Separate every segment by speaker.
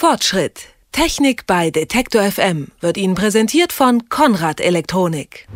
Speaker 1: Fortschritt. Technik bei Detektor FM wird Ihnen präsentiert von Konrad Elektronik.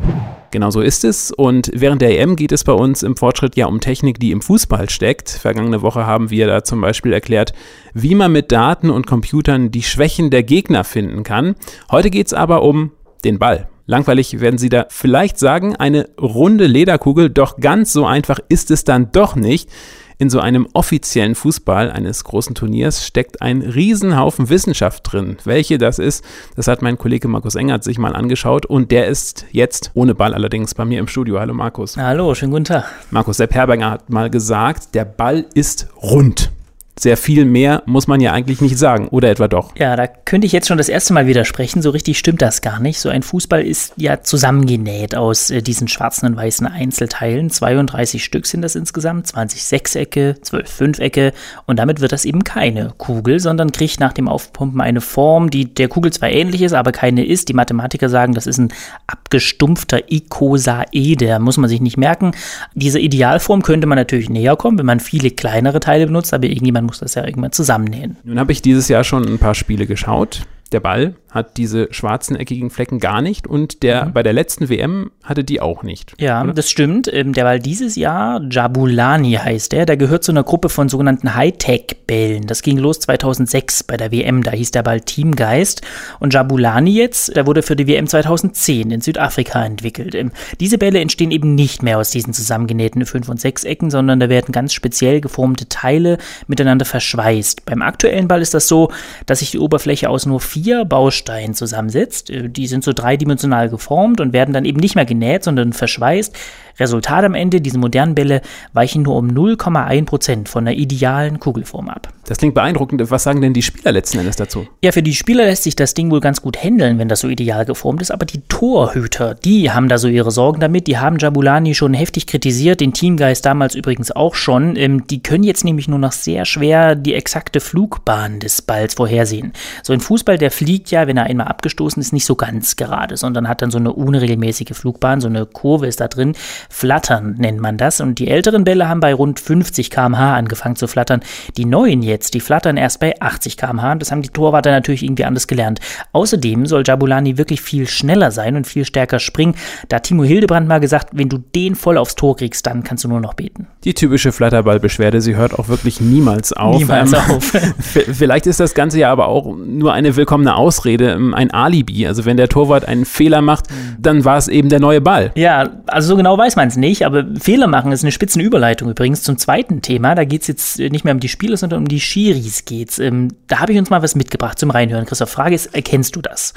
Speaker 2: Genau so ist es. Und während der EM geht es bei uns im Fortschritt ja um Technik, die im Fußball steckt. Vergangene Woche haben wir da zum Beispiel erklärt, wie man mit Daten und Computern die Schwächen der Gegner finden kann. Heute geht es aber um den Ball. Langweilig werden Sie da vielleicht sagen, eine runde Lederkugel, doch ganz so einfach ist es dann doch nicht. In so einem offiziellen Fußball eines großen Turniers steckt ein Riesenhaufen Wissenschaft drin. Welche das ist, das hat mein Kollege Markus Engert sich mal angeschaut und der ist jetzt, ohne Ball allerdings, bei mir im Studio. Hallo Markus.
Speaker 3: Hallo, schönen guten Tag.
Speaker 2: Markus Sepp Herberger hat mal gesagt, der Ball ist rund sehr viel mehr muss man ja eigentlich nicht sagen, oder etwa doch?
Speaker 3: Ja, da könnte ich jetzt schon das erste Mal widersprechen. So richtig stimmt das gar nicht. So ein Fußball ist ja zusammengenäht aus äh, diesen schwarzen und weißen Einzelteilen. 32 Stück sind das insgesamt, 20 Sechsecke, 12 Fünfecke. Und damit wird das eben keine Kugel, sondern kriegt nach dem Aufpumpen eine Form, die der Kugel zwar ähnlich ist, aber keine ist. Die Mathematiker sagen, das ist ein abgestumpfter Ikosaeder. Muss man sich nicht merken. Diese Idealform könnte man natürlich näher kommen, wenn man viele kleinere Teile benutzt, aber irgendjemand muss das ja irgendwann zusammennähen.
Speaker 2: Nun habe ich dieses Jahr schon ein paar Spiele geschaut. Der Ball hat diese schwarzen eckigen Flecken gar nicht und der mhm. bei der letzten WM hatte die auch nicht.
Speaker 3: Ja, oder? das stimmt. Ähm, der Ball dieses Jahr, Jabulani heißt der, der gehört zu einer Gruppe von sogenannten Hightech-Bällen. Das ging los 2006 bei der WM, da hieß der Ball Teamgeist und Jabulani jetzt, der wurde für die WM 2010 in Südafrika entwickelt. Ähm, diese Bälle entstehen eben nicht mehr aus diesen zusammengenähten Fünf- und Sechsecken, sondern da werden ganz speziell geformte Teile miteinander verschweißt. Beim aktuellen Ball ist das so, dass sich die Oberfläche aus nur vier Bausteinen zusammensetzt. Äh, die sind so dreidimensional geformt und werden dann eben nicht mehr genäht, sondern verschweißt. Resultat am Ende, diese modernen Bälle weichen nur um 0,1 Prozent von der idealen Kugelform ab.
Speaker 2: Das klingt beeindruckend. Was sagen denn die Spieler letzten Endes dazu?
Speaker 3: Ja, für die Spieler lässt sich das Ding wohl ganz gut handeln, wenn das so ideal geformt ist. Aber die Torhüter, die haben da so ihre Sorgen damit. Die haben Jabulani schon heftig kritisiert, den Teamgeist damals übrigens auch schon. Ähm, die können jetzt nämlich nur noch sehr schwer die exakte Flugbahn des Balls vorhersehen. So ein Fußball, der fliegt ja, wenn er einmal abgestoßen ist, nicht so ganz gerade, sondern hat dann so eine unregelmäßige Flugbahn, so eine Kurve ist da drin. Flattern nennt man das. Und die älteren Bälle haben bei rund 50 km/h angefangen zu flattern. Die neuen jetzt, die flattern erst bei 80 km/h. Das haben die Torwarter natürlich irgendwie anders gelernt. Außerdem soll Jabulani wirklich viel schneller sein und viel stärker springen. Da Timo Hildebrand mal gesagt, wenn du den voll aufs Tor kriegst, dann kannst du nur noch beten.
Speaker 2: Die typische Flatterballbeschwerde, sie hört auch wirklich niemals auf.
Speaker 3: Niemals ähm, auf.
Speaker 2: vielleicht ist das Ganze ja aber auch nur eine willkommene Ausrede, ähm, ein Alibi. Also wenn der Torwart einen Fehler macht, dann war es eben der neue Ball.
Speaker 3: Ja, also so genau weiß man es nicht, aber Fehler machen ist eine Spitzenüberleitung übrigens zum zweiten Thema. Da geht es jetzt nicht mehr um die Spieler, sondern um die Schiris geht's. Ähm, da habe ich uns mal was mitgebracht zum Reinhören. Christoph, Frage ist, erkennst du das?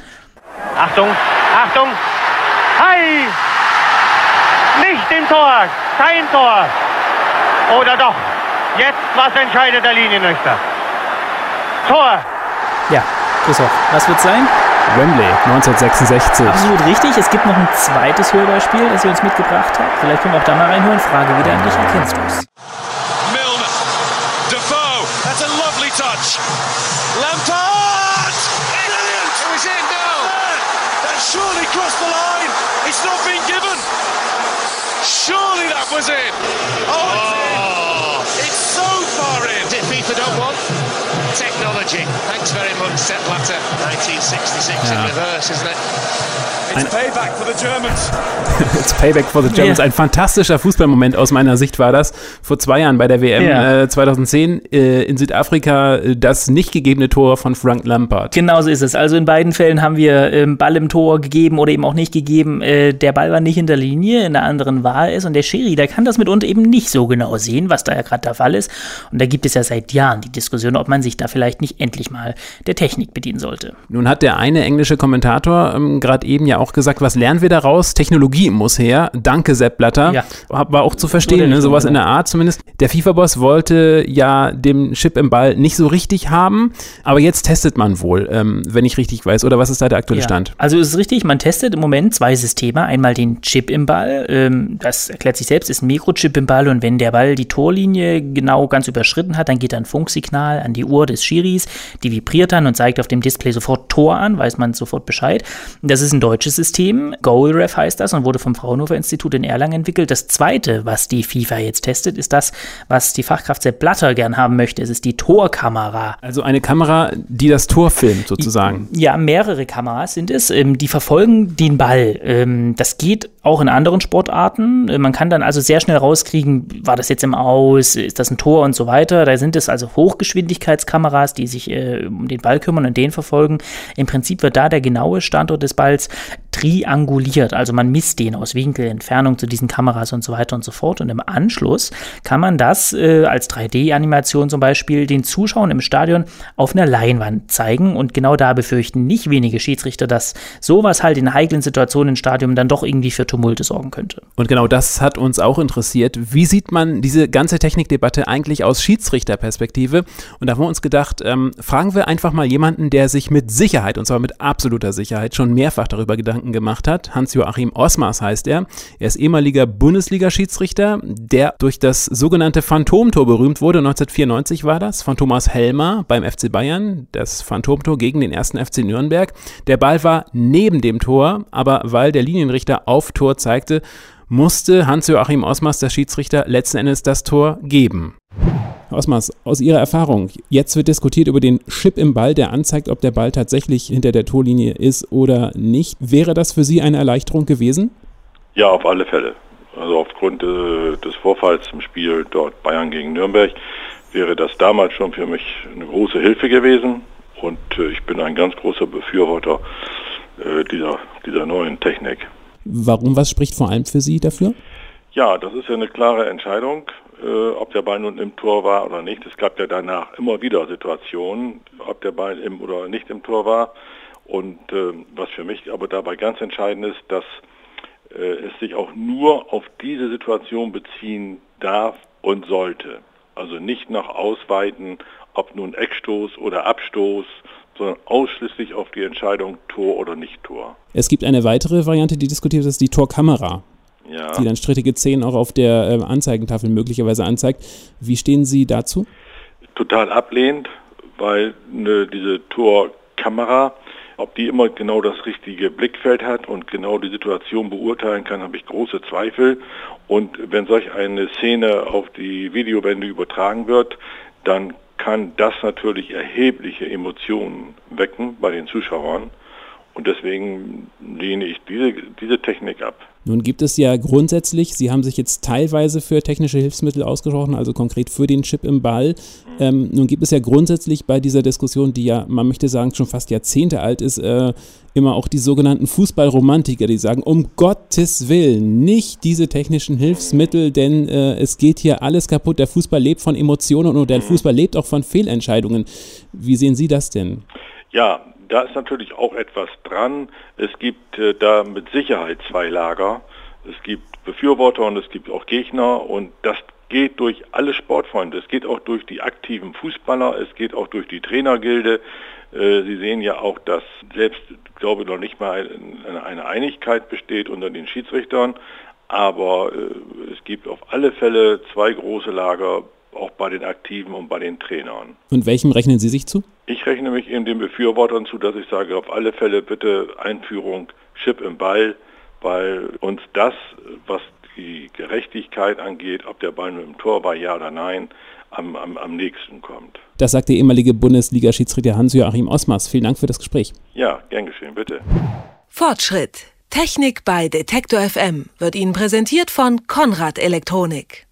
Speaker 4: Achtung, Achtung, Hi! Nicht im Tor, kein Tor. Oder doch? Jetzt, was entscheidet der Linienrichter? Tor!
Speaker 3: Ja, Christoph, was wird sein?
Speaker 2: Wembley 1966.
Speaker 3: Absolut richtig. Es gibt noch ein zweites Hörbeispiel, das ihr uns mitgebracht habt. Vielleicht können wir auch da mal reinhören. Frage wieder an dich. Erkennst du es?
Speaker 5: Was in.
Speaker 6: Technology. Thanks very much, Sepp Blatter. 1966 ja. in reverse, isn't it?
Speaker 5: It's payback for the Germans.
Speaker 2: It's payback for the Germans. Yeah. Ein fantastischer Fußballmoment aus meiner Sicht war das. Vor zwei Jahren bei der WM yeah. äh, 2010 äh, in Südafrika äh, das nicht gegebene Tor von Frank Lampard.
Speaker 3: Genau so ist es. Also in beiden Fällen haben wir ähm, Ball im Tor gegeben oder eben auch nicht gegeben. Äh, der Ball war nicht in der Linie, in der anderen war es. Und der Schiri, der kann das mitunter eben nicht so genau sehen, was da ja gerade der Fall ist. Und da gibt es ja seit Jahren die Diskussion, ob man sich da vielleicht nicht endlich mal der Technik bedienen sollte.
Speaker 2: Nun hat der eine englische Kommentator ähm, gerade eben ja auch gesagt, was lernen wir daraus? Technologie muss her. Danke, Sepp Blatter. Ja. War auch zu verstehen, ne? sowas in der Art zumindest. Der FIFA-Boss wollte ja den Chip im Ball nicht so richtig haben, aber jetzt testet man wohl, ähm, wenn ich richtig weiß. Oder was ist da der aktuelle ja. Stand?
Speaker 3: Also ist richtig, man testet im Moment zwei Systeme. Einmal den Chip im Ball, ähm, das erklärt sich selbst, ist ein Mikrochip im Ball und wenn der Ball die Torlinie genau ganz überschritten hat, dann geht ein Funksignal an die Uhr des Schiris. Die vibriert dann und zeigt auf dem Display sofort Tor an, weiß man sofort Bescheid. Das ist ein deutsches System. GoalRef heißt das und wurde vom Fraunhofer Institut in Erlangen entwickelt. Das zweite, was die FIFA jetzt testet, ist das, was die Fachkraft Sepp Blatter gern haben möchte. Es ist die Torkamera.
Speaker 2: Also eine Kamera, die das Tor filmt, sozusagen.
Speaker 3: Ja, mehrere Kameras sind es. Ähm, die verfolgen den Ball. Ähm, das geht auch in anderen Sportarten. Äh, man kann dann also sehr schnell rauskriegen, war das jetzt im Aus, ist das ein Tor und so weiter. Da sind es also Hochgeschwindigkeitskameras, die sich äh, um den Ball kümmern und den verfolgen. Im Prinzip wird da der genaue Standort des Balls trianguliert. Also man misst den aus Winkel, Entfernung zu diesen Kameras und so weiter und so fort. Und im Anschluss kann man das äh, als 3D-Animation zum Beispiel den Zuschauern im Stadion auf einer Leinwand zeigen. Und genau da befürchten nicht wenige Schiedsrichter, dass sowas halt in heiklen Situationen im Stadion dann doch irgendwie für Tumulte sorgen könnte.
Speaker 2: Und genau das hat uns auch interessiert. Wie sieht man diese ganze Technikdebatte eigentlich aus Schiedsrichterperspektive? Und da haben wir uns gedacht, ähm, fragen wir einfach mal jemanden, der sich mit Sicherheit, und zwar mit absoluter Sicherheit, schon mehrfach darüber Gedanken gemacht hat. Hans-Joachim Osmars heißt er. Er ist ehemaliger Bundesliga-Schiedsrichter, der durch das sogenannte Phantomtor berühmt wurde. 1994 war das, von Thomas Helmer beim FC Bayern. Das Phantomtor gegen den ersten FC Nürnberg. Der Ball war neben dem Tor, aber weil der Linienrichter auf Tor zeigte, musste Hans-Joachim Osmars, der Schiedsrichter, letzten Endes das Tor geben. Osmars, aus Ihrer Erfahrung, jetzt wird diskutiert über den Chip im Ball, der anzeigt, ob der Ball tatsächlich hinter der Torlinie ist oder nicht. Wäre das für Sie eine Erleichterung gewesen?
Speaker 7: Ja, auf alle Fälle. Also aufgrund äh, des Vorfalls im Spiel dort Bayern gegen Nürnberg wäre das damals schon für mich eine große Hilfe gewesen. Und äh, ich bin ein ganz großer Befürworter äh, dieser, dieser neuen Technik.
Speaker 2: Warum, was spricht vor allem für Sie dafür?
Speaker 7: Ja, das ist ja eine klare Entscheidung, äh, ob der Ball nun im Tor war oder nicht. Es gab ja danach immer wieder Situationen, ob der Ball im oder nicht im Tor war. Und äh, was für mich aber dabei ganz entscheidend ist, dass äh, es sich auch nur auf diese Situation beziehen darf und sollte. Also nicht nach Ausweiten, ob nun Eckstoß oder Abstoß sondern ausschließlich auf die Entscheidung Tor oder nicht Tor.
Speaker 2: Es gibt eine weitere Variante, die diskutiert ist, die Torkamera. Ja. Die dann strittige Szenen auch auf der äh, Anzeigentafel möglicherweise anzeigt. Wie stehen Sie dazu?
Speaker 7: Total ablehnend, weil ne, diese Torkamera, ob die immer genau das richtige Blickfeld hat und genau die Situation beurteilen kann, habe ich große Zweifel. Und wenn solch eine Szene auf die Videowände übertragen wird, dann kann das natürlich erhebliche Emotionen wecken bei den Zuschauern. Und deswegen lehne ich diese, diese Technik ab.
Speaker 2: Nun gibt es ja grundsätzlich, Sie haben sich jetzt teilweise für technische Hilfsmittel ausgesprochen, also konkret für den Chip im Ball. Ähm, nun gibt es ja grundsätzlich bei dieser Diskussion, die ja, man möchte sagen, schon fast Jahrzehnte alt ist, äh, immer auch die sogenannten Fußballromantiker, die sagen, um Gottes Willen, nicht diese technischen Hilfsmittel, denn äh, es geht hier alles kaputt. Der Fußball lebt von Emotionen und der mhm. Fußball lebt auch von Fehlentscheidungen. Wie sehen Sie das denn?
Speaker 7: Ja, da ist natürlich auch etwas dran. Es gibt äh, da mit Sicherheit zwei Lager. Es gibt Befürworter und es gibt auch Gegner und das geht durch alle Sportfreunde. Es geht auch durch die aktiven Fußballer, es geht auch durch die Trainergilde. Äh, Sie sehen ja auch, dass selbst, glaube ich, noch nicht mal eine Einigkeit besteht unter den Schiedsrichtern. Aber äh, es gibt auf alle Fälle zwei große Lager, bei den Aktiven und bei den Trainern.
Speaker 2: Und welchem rechnen Sie sich zu?
Speaker 7: Ich rechne mich eben den Befürwortern zu, dass ich sage, auf alle Fälle bitte Einführung Chip im Ball, weil uns das, was die Gerechtigkeit angeht, ob der Ball nur im Tor war, ja oder nein, am, am, am nächsten kommt.
Speaker 2: Das sagt der ehemalige Bundesliga-Schiedsrichter Hans-Joachim Osmars. Vielen Dank für das Gespräch.
Speaker 7: Ja, gern geschehen, bitte.
Speaker 1: Fortschritt. Technik bei Detektor FM wird Ihnen präsentiert von Konrad Elektronik.